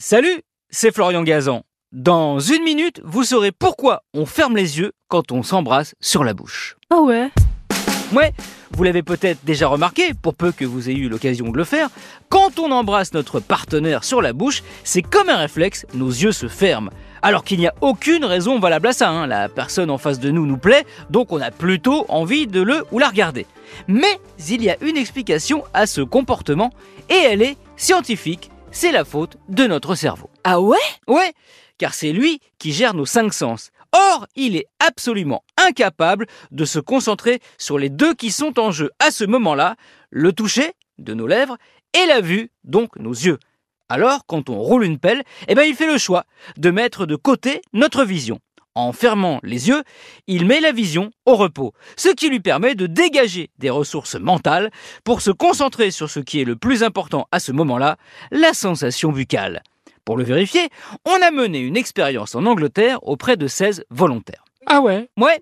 Salut, c'est Florian Gazan. Dans une minute, vous saurez pourquoi on ferme les yeux quand on s'embrasse sur la bouche. Ah ouais Ouais, vous l'avez peut-être déjà remarqué, pour peu que vous ayez eu l'occasion de le faire, quand on embrasse notre partenaire sur la bouche, c'est comme un réflexe, nos yeux se ferment. Alors qu'il n'y a aucune raison valable à ça, hein. la personne en face de nous nous plaît, donc on a plutôt envie de le ou la regarder. Mais il y a une explication à ce comportement, et elle est scientifique, c'est la faute de notre cerveau. Ah ouais? Ouais, car c'est lui qui gère nos cinq sens. Or, il est absolument incapable de se concentrer sur les deux qui sont en jeu à ce moment-là, le toucher de nos lèvres et la vue, donc nos yeux. Alors, quand on roule une pelle, eh ben, il fait le choix de mettre de côté notre vision. En fermant les yeux, il met la vision au repos, ce qui lui permet de dégager des ressources mentales pour se concentrer sur ce qui est le plus important à ce moment-là, la sensation buccale. Pour le vérifier, on a mené une expérience en Angleterre auprès de 16 volontaires. Ah ouais? Ouais,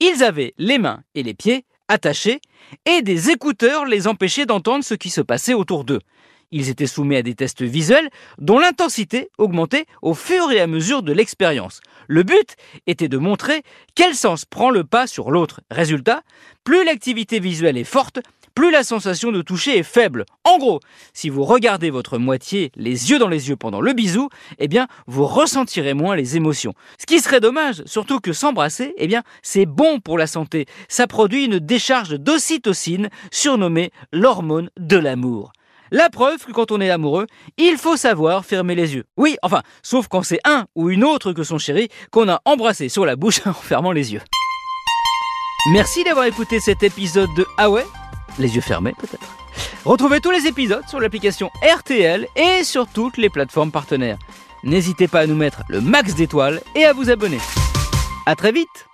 ils avaient les mains et les pieds attachés et des écouteurs les empêchaient d'entendre ce qui se passait autour d'eux. Ils étaient soumis à des tests visuels dont l'intensité augmentait au fur et à mesure de l'expérience. Le but était de montrer quel sens prend le pas sur l'autre. Résultat, plus l'activité visuelle est forte, plus la sensation de toucher est faible. En gros, si vous regardez votre moitié les yeux dans les yeux pendant le bisou, eh bien, vous ressentirez moins les émotions. Ce qui serait dommage, surtout que s'embrasser, eh bien, c'est bon pour la santé. Ça produit une décharge d'ocytocine, surnommée l'hormone de l'amour. La preuve que quand on est amoureux, il faut savoir fermer les yeux. Oui, enfin, sauf quand c'est un ou une autre que son chéri qu'on a embrassé sur la bouche en fermant les yeux. Merci d'avoir écouté cet épisode de Ah ouais? Les yeux fermés peut-être. Retrouvez tous les épisodes sur l'application RTL et sur toutes les plateformes partenaires. N'hésitez pas à nous mettre le max d'étoiles et à vous abonner. À très vite